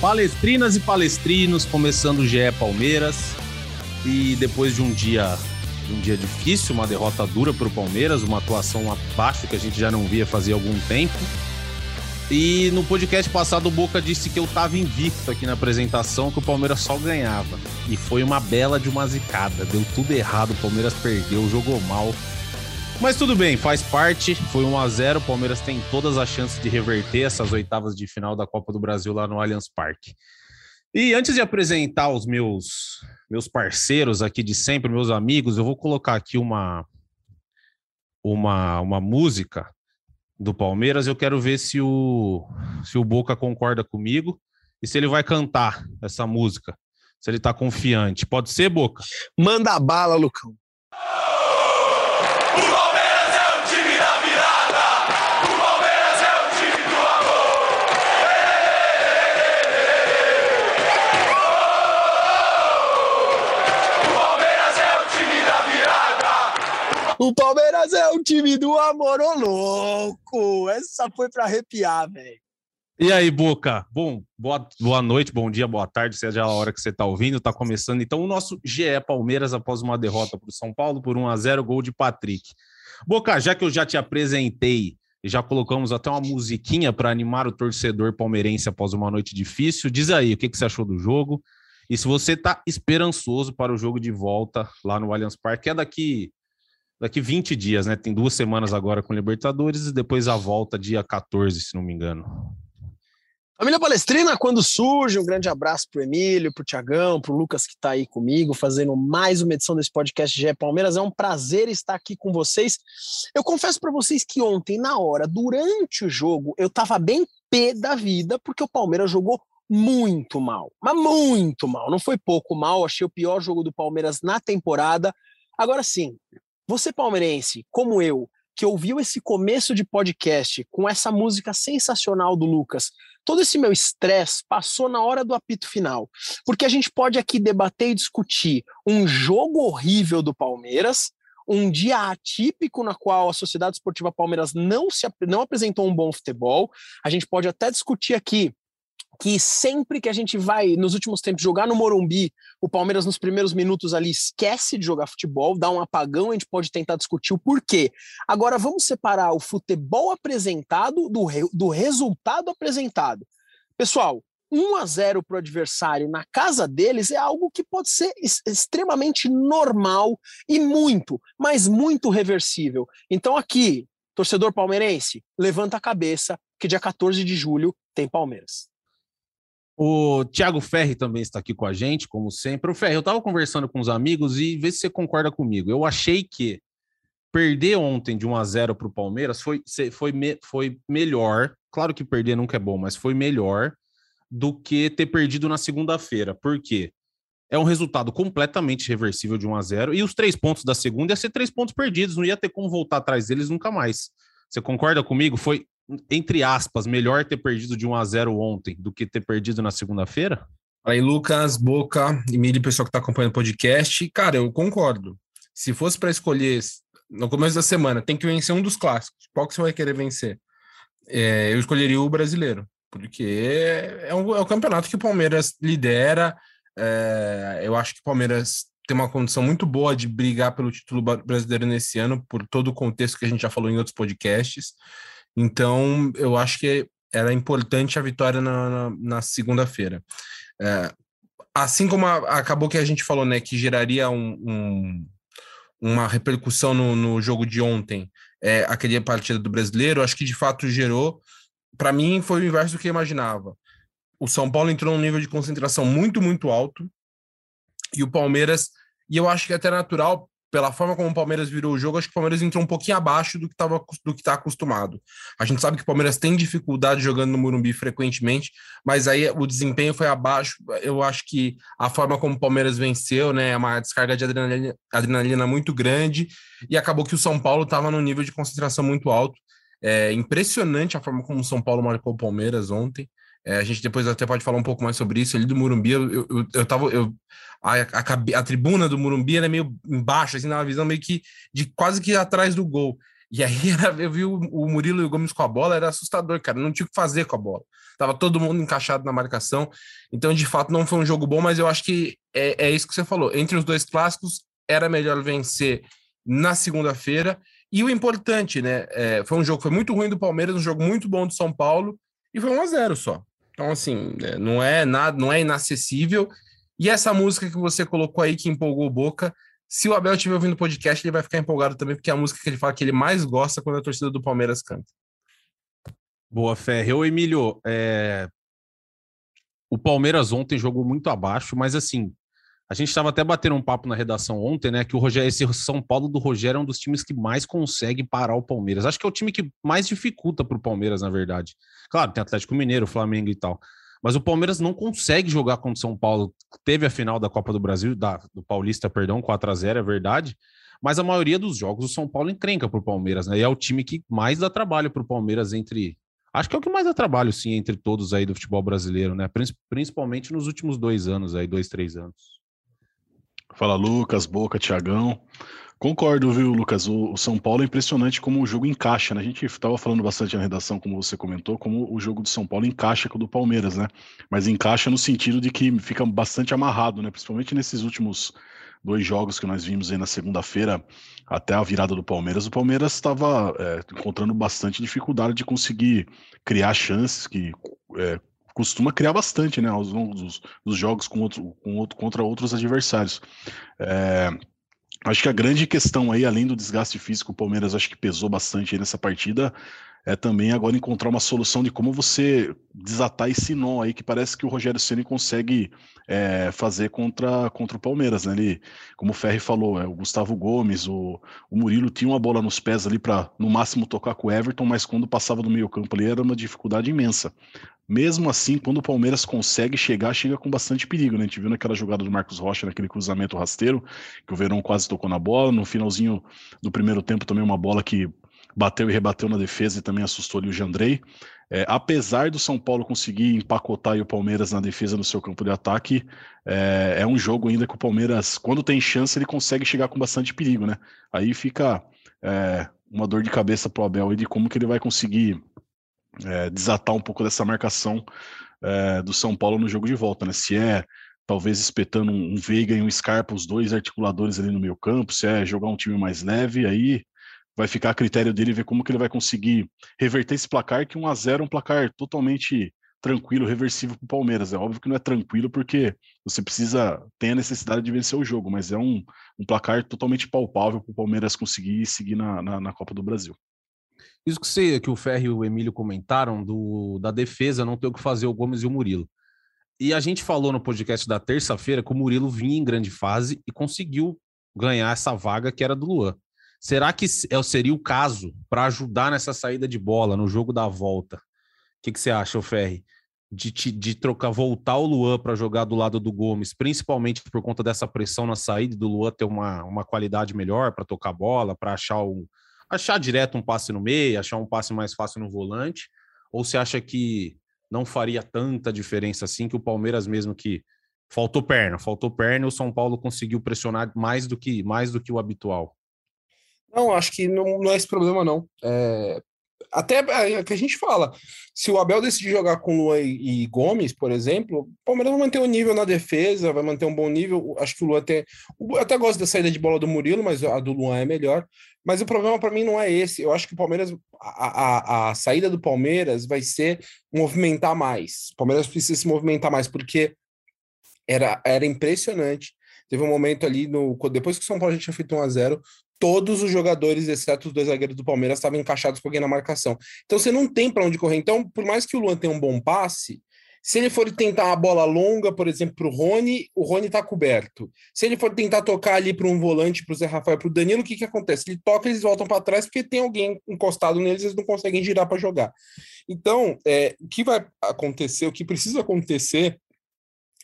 Palestrinas e palestrinos, começando o GE Palmeiras. E depois de um dia, um dia difícil, uma derrota dura para o Palmeiras, uma atuação abaixo que a gente já não via fazia algum tempo. E no podcast passado o Boca disse que eu estava invicto aqui na apresentação, que o Palmeiras só ganhava. E foi uma bela de uma zicada. Deu tudo errado, o Palmeiras perdeu, jogou mal. Mas tudo bem, faz parte. Foi 1 a 0 O Palmeiras tem todas as chances de reverter essas oitavas de final da Copa do Brasil lá no Allianz Parque. E antes de apresentar os meus meus parceiros aqui de sempre, meus amigos, eu vou colocar aqui uma uma, uma música do Palmeiras. Eu quero ver se o se o Boca concorda comigo e se ele vai cantar essa música. Se ele tá confiante. Pode ser, Boca? Manda bala, Lucão. O Palmeiras é o time do amor, ô louco! Essa foi pra arrepiar, velho. E aí, Boca? Bom, boa, boa noite, bom dia, boa tarde, seja a hora que você está ouvindo, está começando. Então, o nosso GE Palmeiras após uma derrota para o São Paulo por 1 a 0 gol de Patrick. Boca, já que eu já te apresentei e já colocamos até uma musiquinha para animar o torcedor palmeirense após uma noite difícil, diz aí o que, que você achou do jogo e se você está esperançoso para o jogo de volta lá no Allianz Parque, que é daqui daqui 20 dias, né? Tem duas semanas agora com Libertadores e depois a volta dia 14, se não me engano. Família Palestrina, quando surge, um grande abraço pro Emílio, pro Tiagão, pro Lucas que tá aí comigo, fazendo mais uma edição desse podcast GE Palmeiras. É um prazer estar aqui com vocês. Eu confesso para vocês que ontem, na hora, durante o jogo, eu tava bem pé da vida, porque o Palmeiras jogou muito mal, mas muito mal. Não foi pouco mal, achei o pior jogo do Palmeiras na temporada. Agora sim, você palmeirense, como eu, que ouviu esse começo de podcast com essa música sensacional do Lucas, todo esse meu estresse passou na hora do apito final. Porque a gente pode aqui debater e discutir um jogo horrível do Palmeiras, um dia atípico na qual a Sociedade Esportiva Palmeiras não, se, não apresentou um bom futebol. A gente pode até discutir aqui que sempre que a gente vai, nos últimos tempos, jogar no Morumbi, o Palmeiras nos primeiros minutos ali esquece de jogar futebol, dá um apagão, a gente pode tentar discutir o porquê. Agora vamos separar o futebol apresentado do, re, do resultado apresentado. Pessoal, 1 a 0 para o adversário na casa deles é algo que pode ser extremamente normal e muito, mas muito reversível. Então aqui, torcedor palmeirense, levanta a cabeça que dia 14 de julho tem Palmeiras. O Thiago Ferri também está aqui com a gente, como sempre. O Ferri, eu estava conversando com os amigos e vê se você concorda comigo. Eu achei que perder ontem de 1 a 0 para o Palmeiras foi, foi, foi melhor. Claro que perder nunca é bom, mas foi melhor do que ter perdido na segunda-feira. Por quê? É um resultado completamente reversível de 1 a 0 e os três pontos da segunda ia ser três pontos perdidos, não ia ter como voltar atrás deles nunca mais. Você concorda comigo? Foi entre aspas, melhor ter perdido de 1 a 0 ontem do que ter perdido na segunda-feira? Aí, Lucas, Boca, Emílio, pessoal que está acompanhando o podcast. Cara, eu concordo. Se fosse para escolher no começo da semana, tem que vencer um dos clássicos. Qual que você vai querer vencer? É, eu escolheria o brasileiro, porque é, um, é o campeonato que o Palmeiras lidera. É, eu acho que o Palmeiras tem uma condição muito boa de brigar pelo título brasileiro nesse ano, por todo o contexto que a gente já falou em outros podcasts. Então, eu acho que era importante a vitória na, na, na segunda-feira. É, assim como a, acabou que a gente falou, né, que geraria um, um, uma repercussão no, no, jogo de ontem, é, aquele partida do brasileiro, acho que de fato gerou. Para mim, foi o inverso do que eu imaginava. O São Paulo entrou num nível de concentração muito, muito alto, e o Palmeiras, e eu acho que é até natural pela forma como o Palmeiras virou o jogo, acho que o Palmeiras entrou um pouquinho abaixo do que estava do que está acostumado. A gente sabe que o Palmeiras tem dificuldade jogando no Morumbi frequentemente, mas aí o desempenho foi abaixo. Eu acho que a forma como o Palmeiras venceu, né, é uma descarga de adrenalina, adrenalina muito grande e acabou que o São Paulo estava num nível de concentração muito alto. É impressionante a forma como o São Paulo marcou o Palmeiras ontem. É, a gente depois até pode falar um pouco mais sobre isso ali do Murumbi. Eu, eu, eu tava. Eu, a, a, a, tribuna do Murumbi é meio embaixo, assim, na visão meio que de quase que atrás do gol. E aí eu vi o, o Murilo e o Gomes com a bola, era assustador, cara. Não tinha o que fazer com a bola. Tava todo mundo encaixado na marcação. Então, de fato, não foi um jogo bom, mas eu acho que é, é isso que você falou. Entre os dois clássicos, era melhor vencer na segunda-feira. E o importante, né? É, foi um jogo foi muito ruim do Palmeiras, um jogo muito bom do São Paulo, e foi 1 a 0 só. Então, assim, é, não é nada, não é inacessível. E essa música que você colocou aí, que empolgou Boca, se o Abel estiver ouvindo o podcast, ele vai ficar empolgado também, porque é a música que ele fala que ele mais gosta quando a torcida do Palmeiras canta. Boa, Ferre. Ô, Emílio, é... o Palmeiras ontem jogou muito abaixo, mas assim, a gente estava até batendo um papo na redação ontem, né? Que o Rogério, esse São Paulo do Rogério é um dos times que mais consegue parar o Palmeiras. Acho que é o time que mais dificulta para o Palmeiras, na verdade. Claro, tem Atlético Mineiro, Flamengo e tal. Mas o Palmeiras não consegue jogar contra o São Paulo. Teve a final da Copa do Brasil, da, do Paulista, perdão, 4 a 0 é verdade. Mas a maioria dos jogos o São Paulo encrenca para o Palmeiras, né? E é o time que mais dá trabalho para o Palmeiras entre. Acho que é o que mais dá trabalho, sim, entre todos aí do futebol brasileiro, né? Principalmente nos últimos dois anos, aí, dois, três anos. Fala Lucas, Boca, Tiagão. Concordo, viu, Lucas? O, São Paulo é impressionante como o jogo encaixa, né? A gente estava falando bastante na redação, como você comentou, como o jogo do São Paulo encaixa com o do Palmeiras, né? Mas encaixa no sentido de que fica bastante amarrado, né? Principalmente nesses últimos dois jogos que nós vimos aí na segunda-feira até a virada do Palmeiras. O Palmeiras estava é, encontrando bastante dificuldade de conseguir criar chances que é, costuma criar bastante, né, aos longos dos, jogos com outro, com outro, contra outros adversários. É, acho que a grande questão aí, além do desgaste físico, o Palmeiras acho que pesou bastante nessa partida, é também agora encontrar uma solução de como você desatar esse nó aí que parece que o Rogério Ceni consegue é, fazer contra, contra o Palmeiras, né? Ele, como o Ferri falou, é, o Gustavo Gomes, o, o Murilo tinha uma bola nos pés ali para no máximo tocar com o Everton, mas quando passava do meio campo ali era uma dificuldade imensa. Mesmo assim, quando o Palmeiras consegue chegar, chega com bastante perigo, né? A gente viu naquela jogada do Marcos Rocha, naquele cruzamento rasteiro, que o Verão quase tocou na bola. No finalzinho do primeiro tempo, também uma bola que bateu e rebateu na defesa e também assustou ali o Jandrei. É, apesar do São Paulo conseguir empacotar o Palmeiras na defesa no seu campo de ataque, é, é, um jogo ainda que o Palmeiras, quando tem chance, ele consegue chegar com bastante perigo, né? Aí fica é, uma dor de cabeça para o Abel e de como que ele vai conseguir é, desatar um pouco dessa marcação é, do São Paulo no jogo de volta, né? Se é talvez espetando um, Veiga e um Scarpa, os dois articuladores ali no meio campo, se é jogar um time mais leve, aí vai ficar a critério dele ver como que ele vai conseguir reverter esse placar, que 1 a 0 é um placar totalmente tranquilo, reversível para o Palmeiras. É óbvio que não é tranquilo porque você precisa, tem a necessidade de vencer o jogo, mas é um, um placar totalmente palpável para o Palmeiras conseguir seguir na, na, na Copa do Brasil. Isso que, você, que o Ferro e o Emílio comentaram do, da defesa não ter o que fazer o Gomes e o Murilo. E a gente falou no podcast da terça-feira que o Murilo vinha em grande fase e conseguiu ganhar essa vaga que era do Luan. Será que é, seria o caso para ajudar nessa saída de bola no jogo da volta? O que, que você acha, Ferri? De, de trocar, voltar o Luan para jogar do lado do Gomes, principalmente por conta dessa pressão na saída do Luan ter uma, uma qualidade melhor para tocar bola, para achar o, achar direto um passe no meio, achar um passe mais fácil no volante? Ou você acha que não faria tanta diferença assim que o Palmeiras mesmo que faltou perna, faltou perna o São Paulo conseguiu pressionar mais do que mais do que o habitual? Não, acho que não, não é esse problema não. É, até é que a gente fala, se o Abel decidir jogar com Luan e, e, Gomes, por exemplo, o Palmeiras vai manter o um nível na defesa, vai manter um bom nível. Acho que o Luan tem. Eu até gosto da saída de bola do Murilo, mas a do Luan é melhor. Mas o problema para mim não é esse. Eu acho que o Palmeiras, a, a, a saída do Palmeiras vai ser movimentar mais. O Palmeiras precisa se movimentar mais, porque era, era impressionante. Teve um momento ali, no, depois que o São Paulo já tinha feito 1 a 0 todos os jogadores, exceto os dois zagueiros do Palmeiras, estavam encaixados com alguém na marcação. Então você não tem para onde correr. Então, por mais que o Luan tenha um bom passe, Se ele for tentar a bola longa, por exemplo, para o Rony, o Rony está coberto. Se ele for tentar tocar ali para um volante, para o Zé Rafael, para o Danilo, o que, que acontece? Ele toca, eles voltam para trás porque tem alguém encostado neles, eles não conseguem girar para jogar. Então, é, o que vai acontecer, o que precisa acontecer,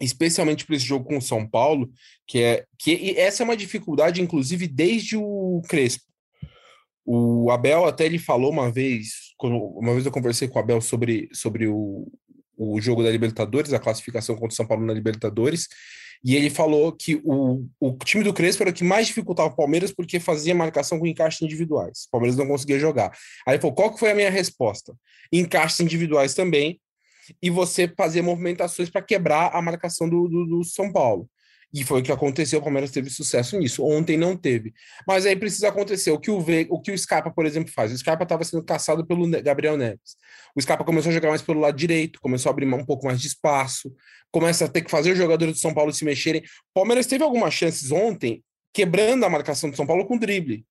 especialmente para esse jogo com o São Paulo, que é que essa é uma dificuldade, inclusive, desde o Crespo. O Abel até ele falou uma vez, uma vez eu conversei com o Abel sobre, sobre o, o jogo da Libertadores, a classificação contra o São Paulo na Libertadores, e ele falou que o, o time do Crespo era o que mais dificultava o Palmeiras porque fazia marcação com encaixes individuais. O Palmeiras não conseguia jogar. Aí ele falou, qual que foi a minha resposta? Encaixes individuais também, e você fazer movimentações para quebrar a marcação do, do, do São Paulo. E foi o que aconteceu, o Palmeiras teve sucesso nisso. Ontem não teve. Mas aí precisa acontecer o que o, v, o, que o Scarpa, por exemplo, faz. O Scarpa estava sendo caçado pelo Gabriel Neves. O Scarpa começou a jogar mais pelo lado direito, começou a abrir um pouco mais de espaço, começa a ter que fazer os jogadores do São Paulo se mexerem. O Palmeiras teve algumas chances ontem, quebrando a marcação do São Paulo com drible.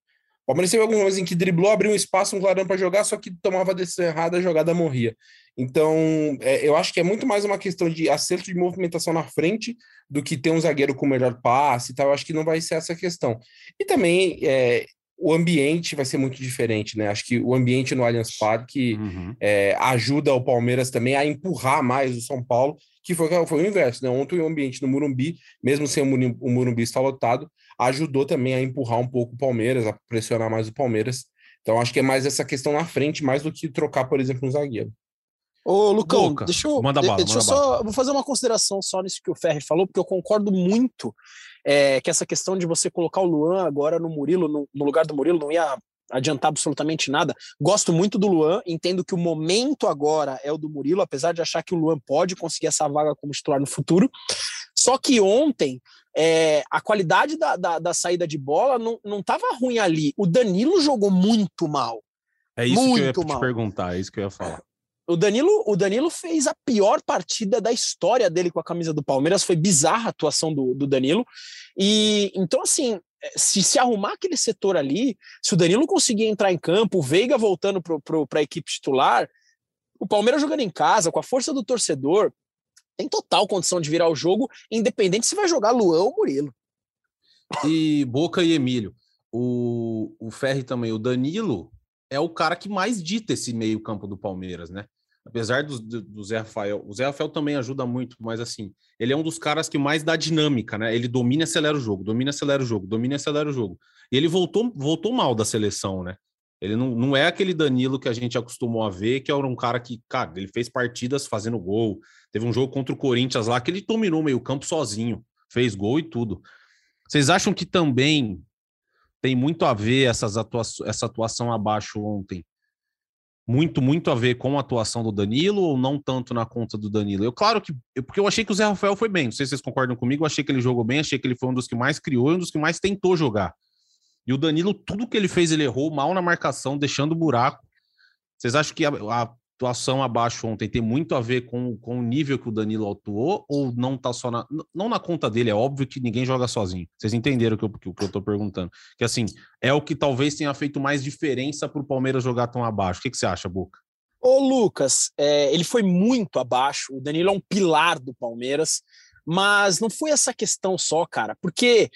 O Palmeiras teve algumas vezes em que driblou, abriu um espaço, um clarão para jogar, só que tomava a decisão errada, a jogada morria. Então, é, eu acho que é muito mais uma questão de acerto de movimentação na frente do que ter um zagueiro com melhor passe e tal. Eu acho que não vai ser essa questão. E também é, o ambiente vai ser muito diferente, né? Acho que o ambiente no Allianz Parque uhum. é, ajuda o Palmeiras também a empurrar mais o São Paulo, que foi, foi o inverso, né? Ontem o ambiente no Murumbi, mesmo sem o Murumbi estar lotado, ajudou também a empurrar um pouco o Palmeiras, a pressionar mais o Palmeiras. Então, acho que é mais essa questão na frente, mais do que trocar, por exemplo, um zagueiro. Ô, Lucão, Luca, deixa eu, manda bala, deixa manda eu só bala. vou fazer uma consideração só nisso que o Ferri falou, porque eu concordo muito é, que essa questão de você colocar o Luan agora no Murilo, no, no, lugar do Murilo, não ia adiantar absolutamente nada. Gosto muito do Luan, entendo que o momento agora é o do Murilo, apesar de achar que o Luan pode conseguir essa vaga como titular no futuro. Só que ontem é, a qualidade da, da, da, saída de bola não estava ruim ali. O Danilo jogou muito mal. É isso muito que eu ia mal. te perguntar, é isso que eu ia falar. O Danilo, o Danilo fez a pior partida da história dele com a camisa do Palmeiras. Foi bizarra a atuação do, do Danilo. E então, assim, se se arrumar aquele setor ali, se o Danilo conseguir entrar em campo, o Veiga voltando para a equipe titular, o Palmeiras jogando em casa, com a força do torcedor, tem total condição de virar o jogo, independente se vai jogar Luan ou Murilo. E Boca e Emílio. O, o Ferri também, o Danilo é o cara que mais dita esse meio-campo do Palmeiras, né? Apesar do, do, Zé Rafael, o Zé Rafael também ajuda muito, mas assim, ele é um dos caras que mais dá dinâmica, né? Ele domina e acelera o jogo, domina e acelera o jogo, domina e acelera o jogo. E ele voltou, voltou mal da seleção, né? Ele não, não é aquele Danilo que a gente acostumou a ver, que era um cara que, cara, ele fez partidas fazendo gol. Teve um jogo contra o Corinthians lá que ele dominou meio campo sozinho, fez gol e tudo. Vocês acham que também tem muito a ver essas atua essa atuação abaixo ontem. Muito, muito a ver com a atuação do Danilo ou não tanto na conta do Danilo? Eu, claro que. Eu, porque eu achei que o Zé Rafael foi bem. Não sei se vocês concordam comigo. Eu achei que ele jogou bem. Achei que ele foi um dos que mais criou e um dos que mais tentou jogar. E o Danilo, tudo que ele fez, ele errou mal na marcação, deixando buraco. Vocês acham que a, a atuação abaixo ontem tem muito a ver com, com o nível que o Danilo atuou ou não tá só na. Não na conta dele, é óbvio que ninguém joga sozinho. Vocês entenderam o que eu, que, que eu tô perguntando. Que assim, é o que talvez tenha feito mais diferença para o Palmeiras jogar tão abaixo. O que, que você acha, Boca? Ô, Lucas, é, ele foi muito abaixo. O Danilo é um pilar do Palmeiras, mas não foi essa questão só, cara, porque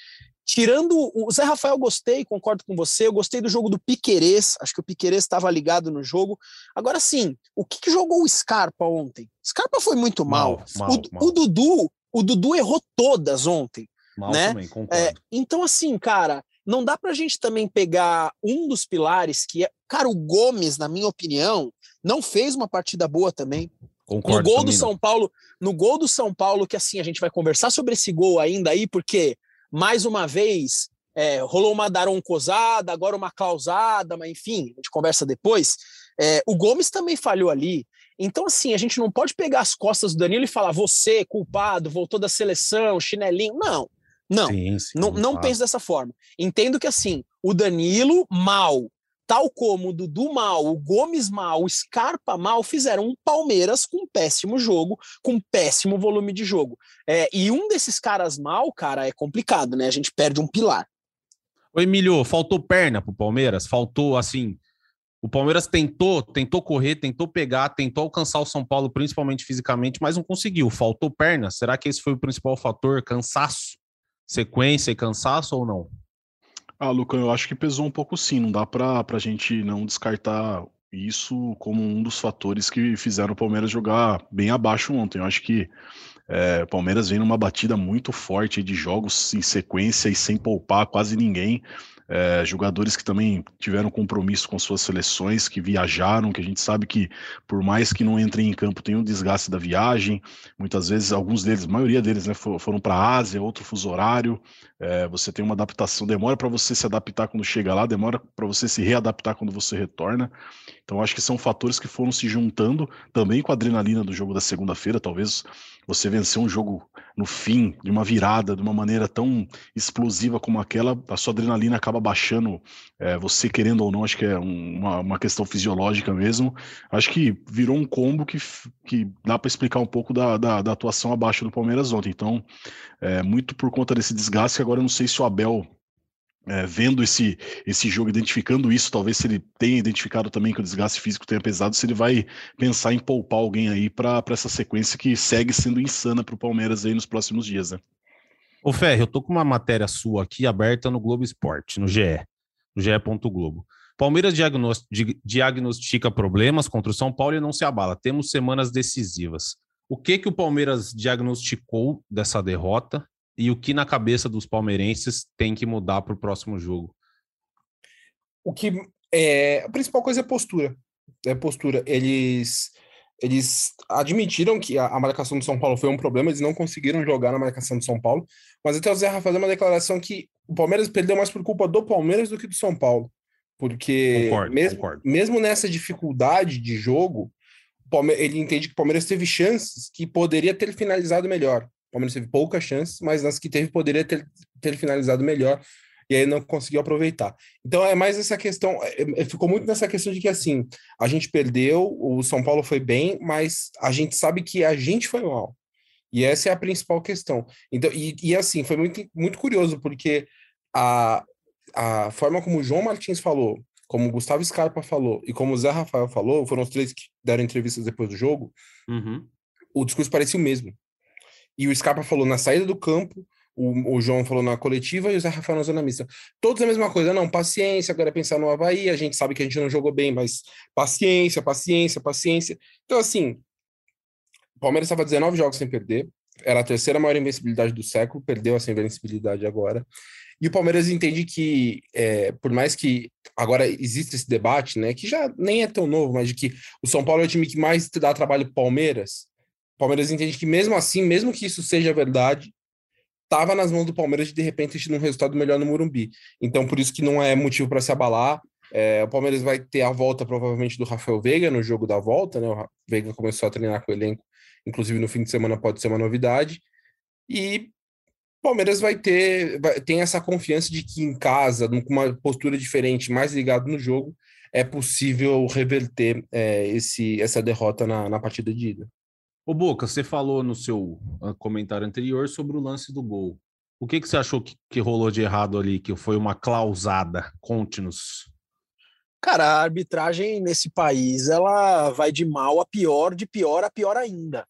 Tirando o Zé Rafael, gostei, concordo com você. Eu gostei do jogo do Piquerez. Acho que o Piquerez estava ligado no jogo. Agora sim, o que, que, jogou o Scarpa ontem? Scarpa foi muito mal. mal, mal, o, mal. o, Dudu, o Dudu errou todas ontem. Mal né? também, concordo. É, então, assim, cara, não dá pra gente também pegar um dos pilares que é. Cara, o Gomes, na minha opinião, não fez uma partida boa também. Concordo, no gol do São Paulo, no gol do São Paulo, que assim, a gente vai conversar sobre esse gol ainda aí, porque mais uma vez, é, rolou uma daroncosada, agora uma clausada, mas enfim, a gente conversa depois. É, o Gomes também falhou ali. Então, assim, a gente não pode pegar as costas do Danilo e falar, você, culpado, voltou da seleção, chinelinho. Não, não, sim, sim, não, não penso dessa forma. Entendo que, assim, o Danilo, mal, tal como o Dudu mal, o Gomes mal, o Scarpa mal, fizeram um Palmeiras com péssimo jogo, com péssimo volume de jogo. É, e um desses caras mal, cara, é complicado, né? A gente perde um pilar. Ô, Emílio, faltou perna pro Palmeiras? Faltou, assim, O Palmeiras tentou, tentou correr, tentou pegar, tentou alcançar o São Paulo, principalmente fisicamente, mas não conseguiu. Faltou perna. Será que esse foi o principal fator? Cansaço? Sequência e cansaço ou não? Ah, Lucão, eu acho que pesou um pouco sim. Não dá para a gente não descartar isso como um dos fatores que fizeram o Palmeiras jogar bem abaixo ontem. Eu acho que é, o Palmeiras vem numa batida muito forte de jogos em sequência e sem poupar quase ninguém é, jogadores que também tiveram compromisso com suas seleções, que viajaram, que a gente sabe que, por mais que não entrem em campo, tem o um desgaste da viagem. Muitas vezes, alguns deles, a maioria deles, né, foram para a Ásia, outro fuso horário. É, você tem uma adaptação, demora para você se adaptar quando chega lá, demora para você se readaptar quando você retorna. Então, acho que são fatores que foram se juntando também com a adrenalina do jogo da segunda-feira. Talvez você vencer um jogo no fim, de uma virada, de uma maneira tão explosiva como aquela, a sua adrenalina acaba baixando, é, você querendo ou não, acho que é uma, uma questão fisiológica mesmo. Acho que virou um combo que, que dá para explicar um pouco da, da, da, atuação abaixo do Palmeiras ontem. Então, é, muito por conta desse desgaste, agora eu não sei se o Abel é, vendo esse, esse jogo, identificando isso, talvez se ele tenha identificado também que o desgaste físico tenha pesado, se ele vai pensar em poupar alguém aí para essa sequência que segue sendo insana para o Palmeiras aí nos próximos dias, né? Ô Ferre, eu tô com uma matéria sua aqui aberta no Globo Esporte, no GE, no GE. Globo. Palmeiras diagnostica problemas contra o São Paulo e não se abala. Temos semanas decisivas. O que que o Palmeiras diagnosticou dessa derrota e o que na cabeça dos palmeirenses tem que mudar para o próximo jogo? O que é a principal coisa é postura. É postura. Eles eles admitiram que a, a, marcação do São Paulo foi um problema, eles não conseguiram jogar na marcação do São Paulo, mas até o Zé Rafael uma declaração que o Palmeiras perdeu mais por culpa do Palmeiras do que do São Paulo. Porque concordo, mesmo, concordo. mesmo nessa dificuldade de jogo, ele entende que o Palmeiras teve chances que poderia ter finalizado melhor. O Palmeiras teve poucas chances, mas nas que teve poderia ter, ter finalizado melhor e aí não conseguiu aproveitar. Então é mais essa questão, é, é, ficou muito nessa questão de que assim, a gente perdeu, o São Paulo foi bem, mas a gente sabe que a gente foi mal. E essa é a principal questão. Então, e, e assim, foi muito, muito curioso, porque a, a forma como o João Martins falou, como o Gustavo Scarpa falou e como o Zé Rafael falou, foram os três que deram entrevistas depois do jogo, uhum. o discurso parecia o mesmo. E o Scarpa falou na saída do campo, o, o, João falou na coletiva e o Zé Rafael na zona mista. Todos a mesma coisa, não, paciência, agora é pensar no Havaí, a gente sabe que a gente não jogou bem, mas paciência, paciência, paciência. Então, assim, o Palmeiras estava 19 jogos sem perder, era a terceira maior invencibilidade do século, perdeu essa invencibilidade agora. E o Palmeiras entende que, é, por mais que agora exista esse debate, né, que já nem é tão novo, mas de que o São Paulo é o time que mais dá trabalho Palmeiras, Palmeiras entende que mesmo assim, mesmo que isso seja verdade, estava nas mãos do Palmeiras de de repente ter um resultado melhor no Morumbi. Então, por isso que não é motivo para se abalar. É, o Palmeiras vai ter a volta provavelmente do Rafael Veiga no jogo da volta, né? O Veiga começou a treinar com o elenco, inclusive no fim de semana pode ser uma novidade. E o Palmeiras vai ter vai, tem essa confiança de que em casa, com uma postura diferente, mais ligado no jogo, é possível reverter é, esse, essa derrota na, na partida de ida. Ô Boca, você falou no seu comentário anterior sobre o lance do gol. O que, que você achou que, que rolou de errado ali, que foi uma clausada? Conte-nos. Cara, a arbitragem nesse país, ela vai de mal a pior, de pior a pior ainda.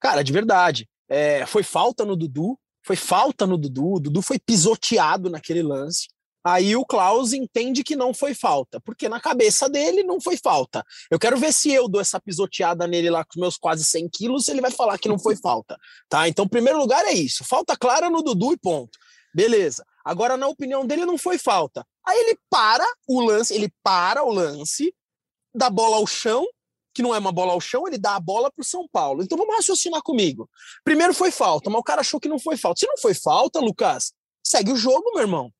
Cara, de verdade. É, foi falta no Dudu, foi falta no Dudu, o Dudu foi pisoteado naquele lance. Aí o Klaus entende que não foi falta, porque na cabeça dele não foi falta. Eu quero ver se eu dou essa pisoteada nele lá com meus quase 100 quilos, ele vai falar que não foi falta. Tá? Então, primeiro lugar é isso. Falta clara no Dudu e ponto. Beleza. Agora, na opinião dele, não foi falta. Aí ele para o lance, ele para o lance, dá bola ao chão, que não é uma bola ao chão, ele dá a bola para o São Paulo. Então vamos raciocinar comigo. Primeiro foi falta, mas o cara achou que não foi falta. Se não foi falta, Lucas, segue o jogo, meu irmão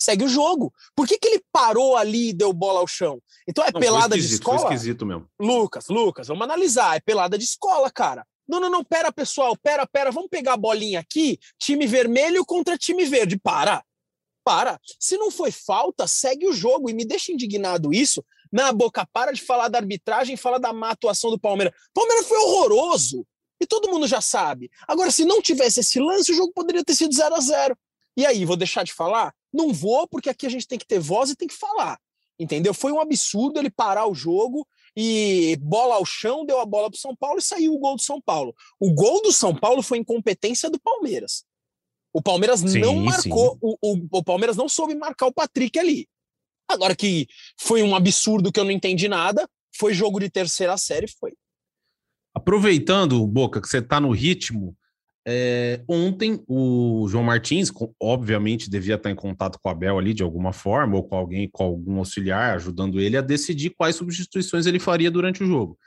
segue o jogo. Por que, que ele parou ali e deu bola ao chão? Então é não, pelada de escola? Foi esquisito mesmo. Lucas, Lucas, vamos analisar. É pelada de escola, cara. Não, não, não, pera, pessoal, pera, pera, vamos pegar a bolinha aqui, time vermelho contra time verde. Para, para. Se não foi falta, segue o jogo. E me deixa indignado isso. Na boca, para de falar da arbitragem, fala da má atuação do Palmeiras. Palmeiras foi horroroso. E todo mundo já sabe. Agora, se não tivesse esse lance, o jogo poderia ter sido 0 a 0 E aí, vou deixar de falar? Não vou, porque aqui a gente tem que ter voz e tem que falar. Entendeu? Foi um absurdo ele parar o jogo e bola ao chão, deu a bola para o São Paulo e saiu o gol do São Paulo. O gol do São Paulo foi incompetência do Palmeiras. O Palmeiras sim, não marcou, o, o, o, Palmeiras não soube marcar o Patrick ali. Agora que foi um absurdo que eu não entendi nada, foi jogo de terceira série, foi. Aproveitando, Boca, que você está no ritmo, é, ontem o João Martins, obviamente, devia estar em contato com o Abel ali de alguma forma, ou com alguém, com algum auxiliar, ajudando ele a decidir quais substituições ele faria durante o jogo.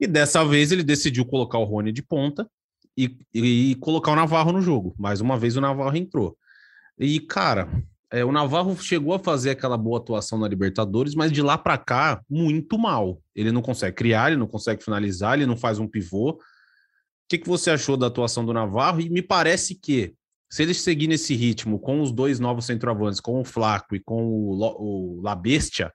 E dessa vez ele decidiu colocar o Rony de ponta e, e colocar o Navarro no jogo. Mais uma vez o Navarro entrou. E, cara, é, o Navarro chegou a fazer aquela boa atuação na Libertadores, mas de lá para cá, muito mal. Ele não consegue criar, ele não consegue finalizar, ele não faz um pivô que, que você achou da atuação do Navarro? E me parece que, se ele seguir nesse ritmo com os dois novos centroavantes, com o Flaco e com o, o La Bestia,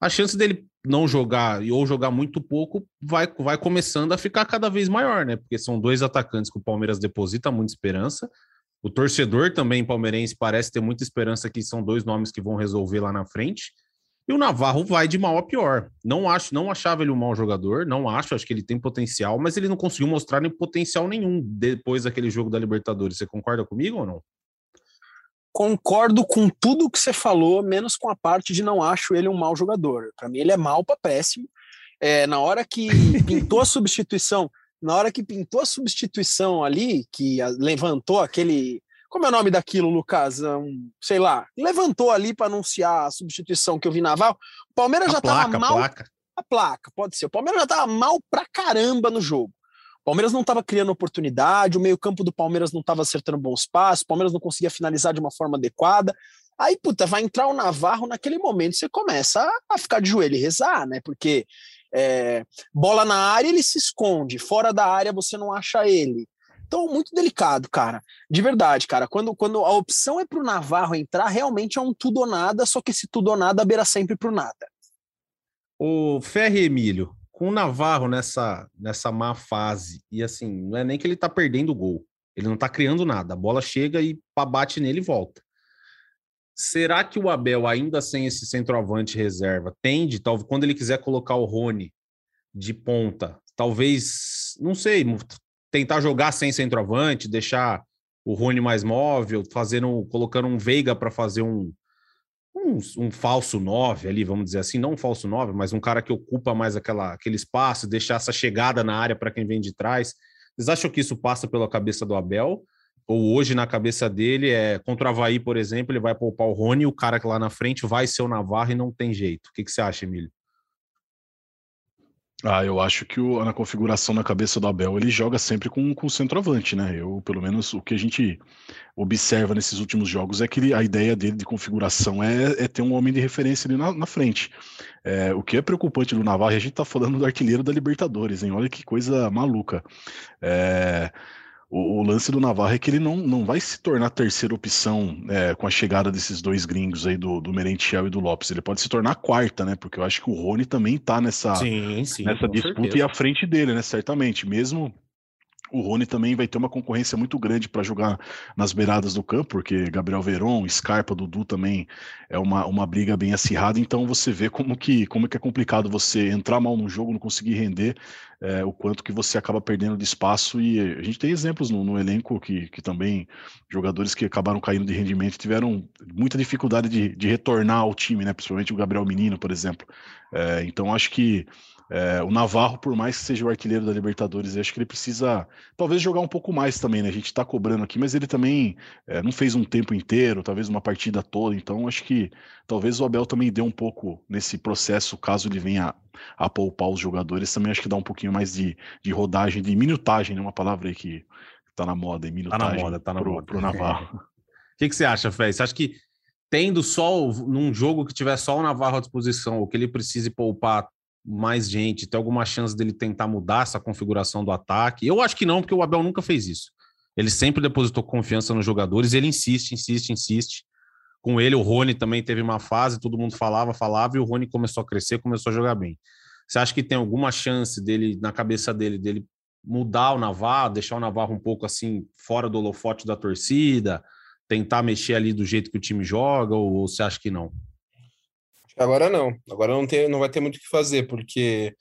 a chance dele não jogar ou jogar muito pouco vai, vai começando a ficar cada vez maior, né? Porque são dois atacantes que o Palmeiras deposita muita esperança. O torcedor também palmeirense parece ter muita esperança que são dois nomes que vão resolver lá na frente. E o Navarro vai de mal a pior. Não acho, não achava ele um mau jogador, não acho, acho que ele tem potencial, mas ele não conseguiu mostrar nem potencial nenhum depois daquele jogo da Libertadores. Você concorda comigo ou não? Concordo com tudo que você falou, menos com a parte de não acho ele um mau jogador. Para mim ele é mal para péssimo. É, na hora que pintou a substituição, na hora que pintou a substituição ali, que levantou aquele como é o nome daquilo, Lucas? Um, sei lá, levantou ali para anunciar a substituição que eu vi naval. O Palmeiras a já placa, tava mal. A placa. a placa, pode ser. O Palmeiras já tava mal pra caramba no jogo. O Palmeiras não estava criando oportunidade, o meio-campo do Palmeiras não estava acertando bons passos, o Palmeiras não conseguia finalizar de uma forma adequada. Aí, puta, vai entrar o Navarro naquele momento, você começa a, a ficar de joelho e rezar, né? Porque é, bola na área ele se esconde, fora da área você não acha ele. Então, muito delicado, cara. De verdade, cara. Quando, quando a opção é pro Navarro entrar, realmente é um tudo ou nada, só que esse tudo ou nada beira sempre pro nada. O Ferre Emílio, com o Navarro nessa, nessa má fase, e assim, não é nem que ele tá perdendo o gol. Ele não tá criando nada. A bola chega e bate nele e volta. Será que o Abel, ainda sem esse centroavante reserva, tende, talvez, quando ele quiser colocar o Rony de ponta, talvez, não sei, tentar jogar sem centroavante, deixar o Rony mais móvel, fazendo, colocando um Veiga para fazer um, um, um, falso 9 ali, vamos dizer assim, não um falso 9, mas um cara que ocupa mais aquela, aquele espaço, deixar essa chegada na área para quem vem de trás. Vocês acham que isso passa pela cabeça do Abel? Ou hoje na cabeça dele é contra o Havaí, por exemplo, ele vai poupar o Rony, o cara que lá na frente vai ser o Navarro e não tem jeito. O que, que você acha, Emílio? Ah, eu acho que o, na configuração na cabeça do Abel ele joga sempre com, com o centroavante, né? Eu, pelo menos, o que a gente observa nesses últimos jogos é que ele, a ideia dele de configuração é, é, ter um homem de referência ali na, na frente. É, o que é preocupante do Navarro, a gente tá falando do artilheiro da Libertadores, hein? Olha que coisa maluca. É, o, o, lance do Navarro é que ele não, não vai se tornar terceira opção é, com a chegada desses dois gringos aí, do, do Merentiel e do Lopes. Ele pode se tornar quarta, né? Porque eu acho que o Rony também tá nessa, sim, sim, nessa disputa certeza. e à frente dele, né? Certamente. Mesmo o Rony também vai ter uma concorrência muito grande para jogar nas beiradas do campo, porque Gabriel Veron, Scarpa, Dudu também é uma, uma briga bem acirrada, então você vê como que, como que é complicado você entrar mal no jogo, não conseguir render, é, o quanto que você acaba perdendo de espaço, e a gente tem exemplos no, no, elenco que, que também, jogadores que acabaram caindo de rendimento, tiveram muita dificuldade de, de retornar ao time, né, principalmente o Gabriel Menino, por exemplo, é, então acho que é, o Navarro, por mais que seja o artilheiro da Libertadores, acho que ele precisa talvez jogar um pouco mais também, né? A gente está cobrando aqui, mas ele também é, não fez um tempo inteiro, talvez uma partida toda, então acho que talvez o Abel também dê um pouco nesse processo, caso ele venha a poupar os jogadores, também acho que dá um pouquinho mais de, de rodagem, de minutagem, né? Uma palavra aí que tá na moda, minutagem. Tá na moda, tá na pro, moda. Pro Navarro. O que, que você acha, Fé? Você acha que tendo só num jogo que tiver só o Navarro à disposição, o que ele precise poupar mais gente? Tem alguma chance dele tentar mudar essa configuração do ataque? Eu acho que não, porque o Abel nunca fez isso. Ele sempre depositou confiança nos jogadores, ele insiste, insiste, insiste. Com ele, o Rony também teve uma fase, todo mundo falava, falava, e o Rony começou a crescer, começou a jogar bem. Você acha que tem alguma chance dele, na cabeça dele, dele mudar o Navarro, deixar o Navarro um pouco assim, fora do holofote da torcida, tentar mexer ali do jeito que o time joga, ou, ou você acha que não? Agora não. Agora não, tem, não vai ter muito o que fazer, porque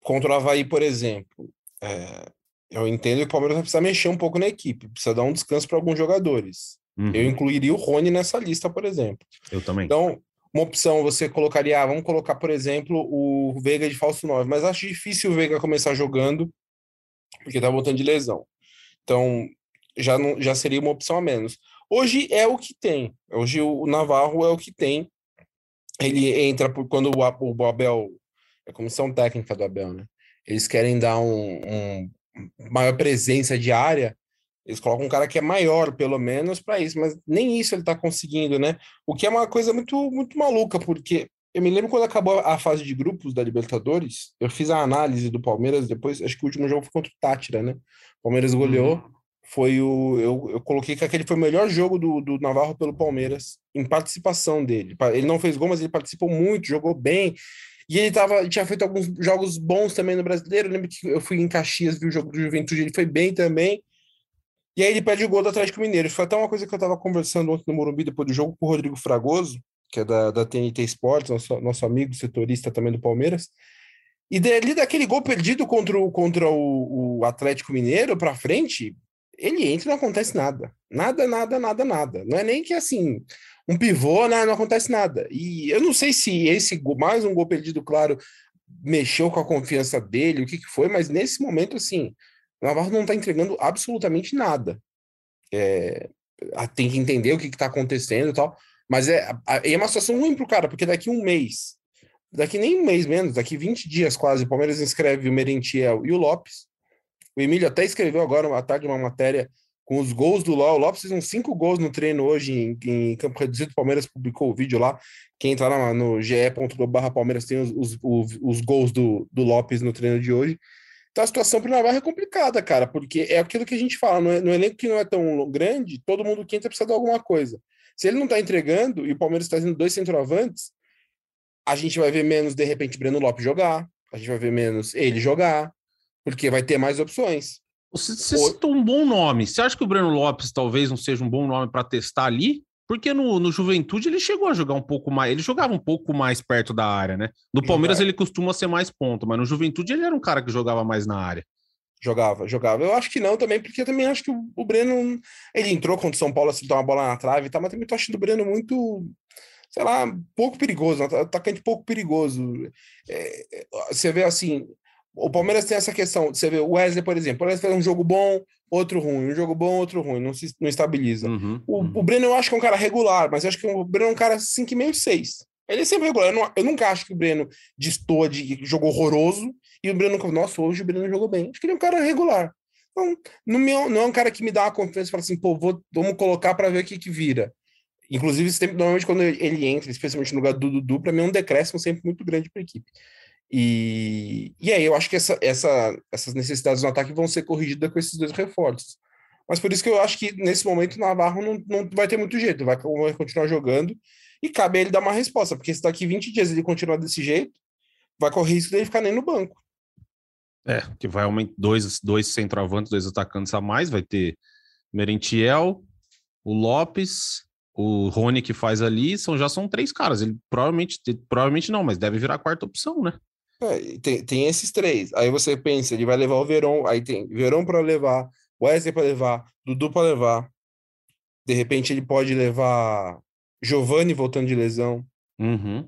contra o Havaí, por exemplo, é, eu entendo que o Palmeiras vai precisar mexer um pouco na equipe, precisa dar um descanso para alguns jogadores. Uhum. Eu incluiria o Rony nessa lista, por exemplo. Eu também. Então, uma opção você colocaria, ah, vamos colocar, por exemplo, o Veiga de falso 9, mas acho difícil o Veiga começar jogando, porque tá voltando de lesão. Então, já, não, já seria uma opção a menos. Hoje é o que tem. Hoje o Navarro é o que tem. Ele entra por quando o, o Abel, é a comissão técnica do Abel, né? Eles querem dar um, um maior presença de área, eles colocam um cara que é maior, pelo menos, para isso, mas nem isso ele está conseguindo, né? O que é uma coisa muito, muito maluca, porque eu me lembro quando acabou a fase de grupos da Libertadores, eu fiz a análise do Palmeiras depois, acho que o último jogo foi contra o Tátira, né? O Palmeiras goleou. Uhum. Foi o. Eu, eu coloquei que aquele foi o melhor jogo do, do Navarro pelo Palmeiras, em participação dele. Ele não fez gol, mas ele participou muito, jogou bem. E ele tava, tinha feito alguns jogos bons também no brasileiro. Eu lembro que eu fui em Caxias, vi o jogo do Juventude, ele foi bem também. E aí ele pede o gol do Atlético Mineiro. Foi até uma coisa que eu estava conversando ontem no Morumbi depois do jogo com o Rodrigo Fragoso, que é da, da TNT Sports, nosso, nosso amigo setorista também do Palmeiras. E dali daquele gol perdido contra o, contra o, o Atlético Mineiro para frente, ele entra e não acontece nada. Nada, nada, nada, nada. Não é nem que assim, um pivô, né, não acontece nada. E eu não sei se esse mais um gol perdido, claro, mexeu com a confiança dele, o que, que foi, mas nesse momento, assim, o Navarro não está entregando absolutamente nada. É, tem que entender o que está acontecendo e tal, mas é, é uma situação ruim para o cara, porque daqui um mês, daqui nem um mês menos, daqui 20 dias quase, o Palmeiras inscreve o Merentiel e o Lopes. O Emílio até escreveu agora à tarde uma matéria com os gols do Léo. O Lopes fez uns cinco gols no treino hoje em, em campo reduzido. O Palmeiras publicou o vídeo lá. Quem entrar na, no ge.globo Palmeiras tem os, os, os, os, gols do, do Lopes no treino de hoje. Então a situação para o Navarro é complicada, cara, porque é aquilo que a gente fala, no, no elenco que não é tão grande, todo mundo que entra precisa de alguma coisa. Se ele não está entregando e o Palmeiras está trazendo dois centroavantes, a gente vai ver menos, de repente, Breno Lopes jogar, a gente vai ver menos ele jogar, porque vai ter mais opções. Você, você citou um bom nome. Você acha que o Breno Lopes talvez não seja um bom nome para testar ali? Porque no, no Juventude ele chegou a jogar um pouco mais, ele jogava um pouco mais perto da área, né? No Palmeiras ele costuma ser mais ponto, mas no Juventude ele era um cara que jogava mais na área. Jogava, jogava. Eu acho que não também, porque eu também acho que o, o Breno, ele entrou contra o São Paulo, acertou uma bola na trave e tal, mas também tô achando o Breno muito, sei lá, pouco perigoso, atacante pouco perigoso. É, é você vê assim, o Palmeiras tem essa questão. Você vê o Wesley, por exemplo, o Wesley faz um jogo bom, outro ruim, um jogo bom, outro ruim, não se não estabiliza. Uhum, o, uhum. o Breno eu acho que é um cara regular, mas eu acho que o Breno é um cara 5,5, 6. Ele é sempre regular. Eu, não, eu, nunca acho que o Breno destoa de jogo horroroso e o Breno, nossa, hoje o Breno jogou bem. Acho que ele é um cara regular. Então, no meu, não é um cara que me dá uma confiança e fala assim, pô, vou, vamos colocar para ver o que, que vira. Inclusive, sempre, normalmente quando ele entra, especialmente no lugar do Dudu, para mim é um decréscimo sempre muito grande para a equipe. E, e aí eu acho que essa, essa, essas necessidades no ataque vão ser corrigidas com esses dois reforços. Mas por isso que eu acho que nesse momento o Navarro não, não vai ter muito jeito, vai, vai continuar jogando e cabe a ele dar uma resposta, porque se daqui 20 dias ele continuar desse jeito, vai correr risco dele ficar nem no banco. É, que vai aumentar dois, dois centroavantes, dois atacantes a mais, vai ter Merentiel, o Lopes, o Rony que faz ali, são, já são três caras. Ele provavelmente, provavelmente não, mas deve virar a quarta opção, né? É, tem, tem esses três. Aí você pensa, ele vai levar o Verão, aí tem Verão para levar, Wesley para levar, Dudu para levar. De repente ele pode levar Giovanni voltando de lesão. Uhum.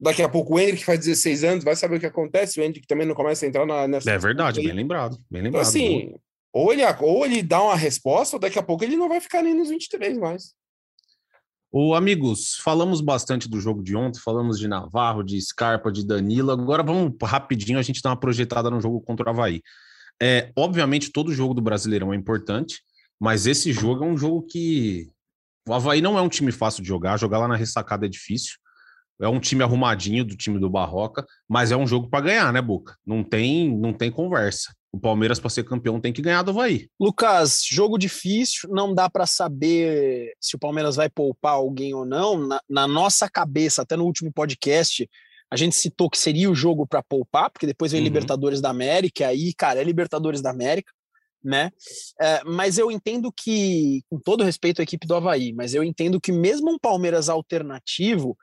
Daqui a pouco o Hendrick faz 16 anos, vai saber o que acontece. O Hendrick também não começa a entrar na, nessa. É verdade, bem lembrado. Bem então, lembrado. Então, assim, ou ele, ou ele dá uma resposta, ou daqui a pouco ele não vai ficar nem nos 23 mais. O amigos, falamos bastante do jogo de ontem, falamos de Navarro, de Scarpa, de Danilo. Agora vamos rapidinho a gente dar uma projetada no jogo contra o Havaí. É, obviamente, todo jogo do Brasileirão é importante, mas esse jogo é um jogo que. O Havaí não é um time fácil de jogar, jogar lá na ressacada é difícil. É um time arrumadinho do time do Barroca, mas é um jogo para ganhar, né, Boca? Não tem, não tem conversa. O Palmeiras, para ser campeão, tem que ganhar do Havaí. Lucas, jogo difícil, não dá para saber se o Palmeiras vai poupar alguém ou não. Na, na, nossa cabeça, até no último podcast, a gente citou que seria o jogo para poupar, porque depois vem uhum. Libertadores da América, aí, cara, é Libertadores da América, né? É, mas eu entendo que, com todo respeito à equipe do Havaí, mas eu entendo que mesmo um Palmeiras alternativo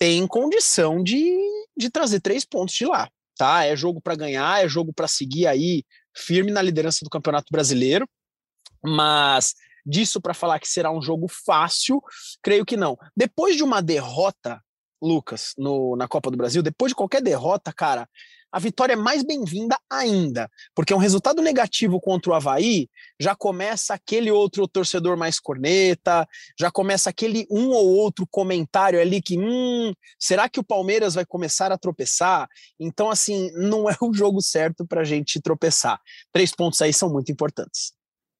tem condição de, de trazer três pontos de lá, tá? É jogo para ganhar, é jogo para seguir aí firme na liderança do Campeonato Brasileiro, mas disso para falar que será um jogo fácil, creio que não. Depois de uma derrota, Lucas, no, na Copa do Brasil, depois de qualquer derrota, cara, a vitória é mais bem-vinda ainda, porque um resultado negativo contra o Havaí já começa aquele outro torcedor mais corneta, já começa aquele um ou outro comentário ali que, hum, será que o Palmeiras vai começar a tropeçar? Então, assim, não é o jogo certo para a gente tropeçar. Três pontos aí são muito importantes.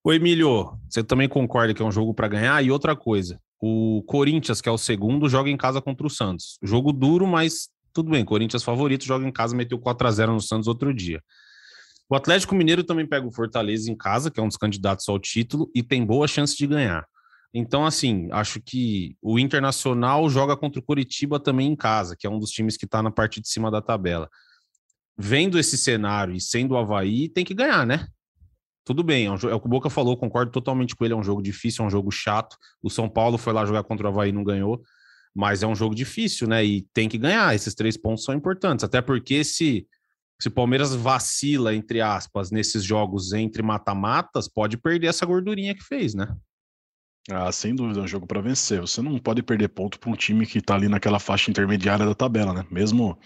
O Emílio, você também concorda que é um jogo para ganhar? E outra coisa, o Corinthians, que é o segundo, joga em casa contra o Santos. Jogo duro, mas tudo bem, Corinthians favorito, joga em casa, meteu 4 a 0 no Santos outro dia. O Atlético Mineiro também pega o Fortaleza em casa, que é um dos candidatos ao título, e tem boa chance de ganhar. Então, assim, acho que o Internacional joga contra o Coritiba também em casa, que é um dos times que está na parte de cima da tabela. Vendo esse cenário e sendo o Havaí, tem que ganhar, né? Tudo bem, é, um, é o que o Boca falou, concordo totalmente com ele, é um jogo difícil, é um jogo chato. O São Paulo foi lá jogar contra o Havaí e não ganhou. Mas é um jogo difícil, né? E tem que ganhar. Esses três pontos são importantes. Até porque se, se o Palmeiras vacila, entre aspas, nesses jogos entre mata-matas, pode perder essa gordurinha que fez, né? Ah, sem dúvida, é um jogo para vencer. Você não pode perder ponto para um time que está ali naquela faixa intermediária da tabela, né? Mesmo,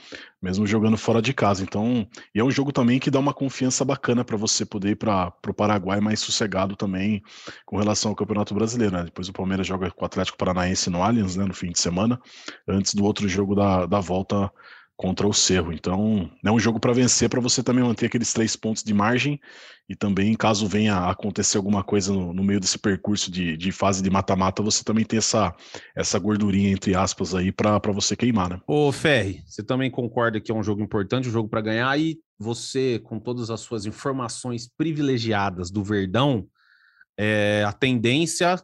mesmo jogando fora de casa. Então, e é um jogo também que dá uma confiança bacana para você poder ir para o Paraguai mais sossegado também com relação ao Campeonato Brasileiro. Né? Depois o Palmeiras joga com o Atlético Paranaense no Allianz, né? No fim de semana, antes do outro jogo da, da volta contra o Cerro. Então, é um jogo para vencer, para você também manter aqueles três pontos de margem e também, caso venha a acontecer alguma coisa no, no meio desse percurso de, de fase de mata-mata, você também tem essa, essa gordurinha, entre aspas, aí para você queimar, né? Ô, Ferri, você também concorda que é um jogo importante, um jogo para ganhar, e você, com todas as suas informações privilegiadas do Verdão, é, a tendência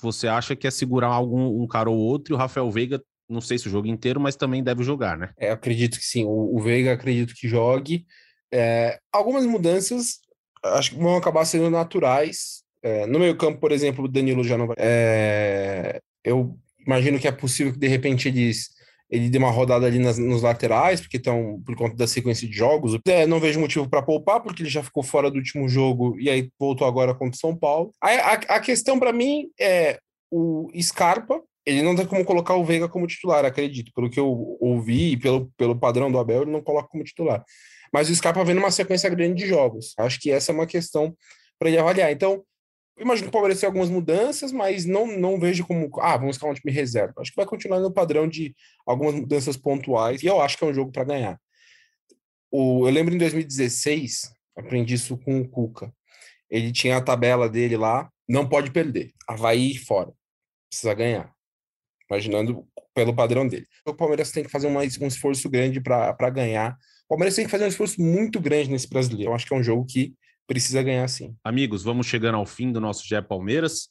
você acha que é segurar algum um cara ou outro, e o Rafael Veiga não sei se o jogo inteiro, mas também deve jogar, né? É, acredito que sim. O, o Veiga acredito que jogue. É, algumas mudanças acho que vão acabar sendo naturais. É, no meio campo, por exemplo, o Danilo já não vai. É, eu imagino que é possível que de repente eles ele dê uma rodada ali nas, nos laterais, porque estão por conta da sequência de jogos. É, não vejo motivo para poupar, porque ele já ficou fora do último jogo e aí voltou agora contra o São Paulo. A, a, a questão para mim é o Scarpa, ele não tem como colocar o Veiga como titular, acredito. Pelo que eu ouvi e pelo, pelo padrão do Abel, ele não coloca como titular. Mas o Scarpa vem numa sequência grande de jogos. Acho que essa é uma questão para ele avaliar. Então, imagino que pode algumas mudanças, mas não, não vejo como, ah, vamos ficar um time reserva. Acho que vai continuar no padrão de algumas mudanças pontuais, e eu acho que é um jogo para ganhar. O, eu lembro em 2016, aprendi isso com o Cuca. Ele tinha a tabela dele lá, não pode perder. Havaí fora. Precisa ganhar imaginando pelo padrão dele. O Palmeiras tem que fazer um esforço grande para ganhar. O Palmeiras tem que fazer um esforço muito grande nesse brasileiro. Eu acho que é um jogo que precisa ganhar sim. Amigos, vamos chegando ao fim do nosso Gé Palmeiras,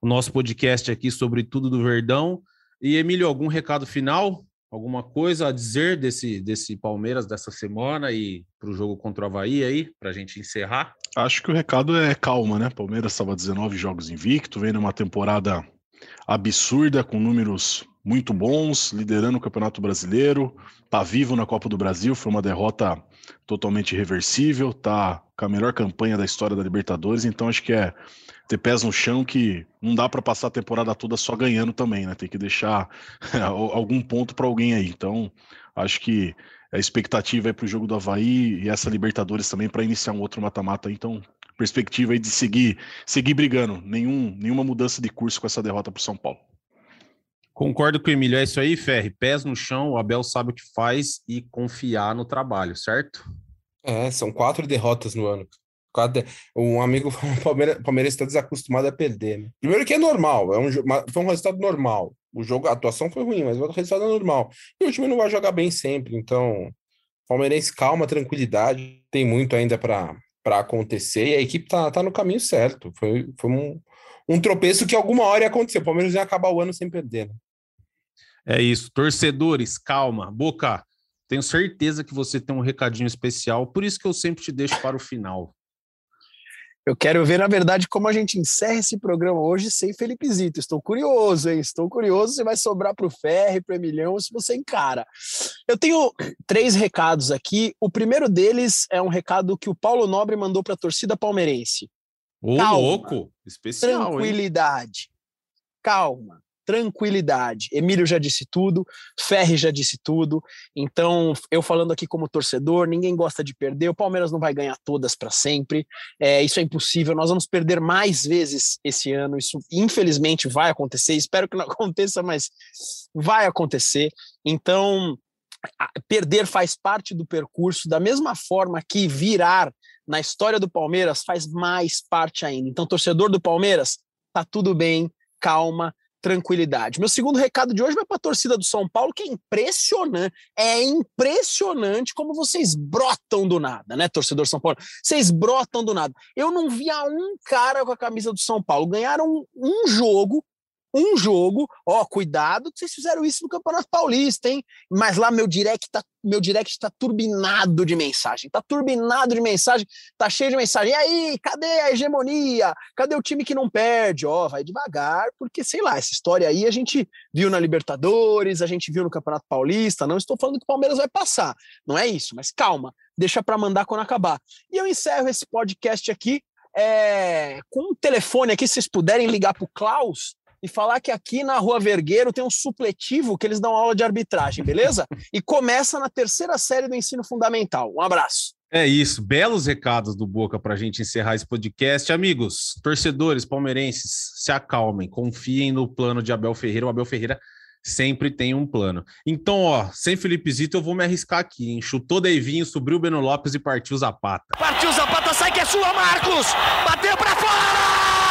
o nosso podcast aqui sobre tudo do Verdão. E Emílio, algum recado final? Alguma coisa a dizer desse, desse Palmeiras dessa semana e para o jogo contra o Havaí aí, para a gente encerrar? Acho que o recado é calma, né? Palmeiras estava 19 jogos invicto, vem numa temporada absurda, com números muito bons, liderando o Campeonato Brasileiro, tá vivo na Copa do Brasil, foi uma derrota totalmente irreversível, tá com a melhor campanha da história da Libertadores, então acho que é ter pés no chão que não dá para passar a temporada toda só ganhando também, né? Tem que deixar algum ponto para alguém aí. Então, acho que a expectativa é para o jogo do Havaí e essa Libertadores também para iniciar um outro mata-mata. Então, perspectiva aí de seguir, seguir brigando. Nenhum, nenhuma mudança de curso com essa derrota para o São Paulo. Concordo com o Emílio. É isso aí, Ferre. Pés no chão, o Abel sabe o que faz e confiar no trabalho, certo? É, são quatro derrotas no ano. Um amigo falou: o Palmeiras está desacostumado a perder. Né? Primeiro que é normal, é um, foi um resultado normal. O jogo, a atuação foi ruim, mas o resultado é normal. E o time não vai jogar bem sempre, então Palmeirense, calma, tranquilidade, tem muito ainda para para acontecer e a equipe tá, tá no caminho certo. Foi, foi um, um tropeço que alguma hora ia acontecer. O Palmeiras ia acabar o ano sem perder. Né? É isso. Torcedores, calma. Boca, tenho certeza que você tem um recadinho especial, por isso que eu sempre te deixo para o final. Eu quero ver, na verdade, como a gente encerra esse programa hoje sem Felipe Zito. Estou curioso, hein? Estou curioso se vai sobrar para o Ferre, para o Emilhão, se você encara. Eu tenho três recados aqui. O primeiro deles é um recado que o Paulo Nobre mandou para a torcida palmeirense. Ô, louco! Especial, Tranquilidade. Hein? Calma tranquilidade. Emílio já disse tudo, Ferri já disse tudo. Então, eu falando aqui como torcedor, ninguém gosta de perder. O Palmeiras não vai ganhar todas para sempre. É, isso é impossível. Nós vamos perder mais vezes esse ano. Isso, infelizmente, vai acontecer. Espero que não aconteça, mas vai acontecer. Então, perder faz parte do percurso, da mesma forma que virar na história do Palmeiras faz mais parte ainda. Então, torcedor do Palmeiras, tá tudo bem, calma, tranquilidade. Meu segundo recado de hoje vai para a torcida do São Paulo, que é impressionante. É impressionante como vocês brotam do nada, né, torcedor São Paulo? Vocês brotam do nada. Eu não via um cara com a camisa do São Paulo. Ganharam um jogo um jogo, ó, cuidado que vocês fizeram isso no Campeonato Paulista, hein? Mas lá meu direct tá, meu direct tá turbinado de mensagem, tá turbinado de mensagem, tá cheio de mensagem. E aí, cadê a hegemonia? Cadê o time que não perde? Ó, vai devagar, porque sei lá, essa história aí a gente viu na Libertadores, a gente viu no Campeonato Paulista, não estou falando que o Palmeiras vai passar, não é isso, mas calma, deixa para mandar quando acabar. E eu encerro esse podcast aqui é, com um telefone aqui, se vocês puderem ligar para o Klaus, e falar que aqui na Rua Vergueiro tem um supletivo que eles dão aula de arbitragem, beleza? e começa na terceira série do ensino fundamental. Um abraço. É isso, belos recados do Boca para a gente encerrar esse podcast. Amigos, torcedores palmeirenses, se acalmem, confiem no plano de Abel Ferreira. O Abel Ferreira sempre tem um plano. Então, ó, sem Felipe Zito, eu vou me arriscar aqui, hein? Chutou Deivinho, subiu o Beno Lopes e partiu Zapata. Partiu Zapata, sai que é sua, Marcos! Bateu para fora!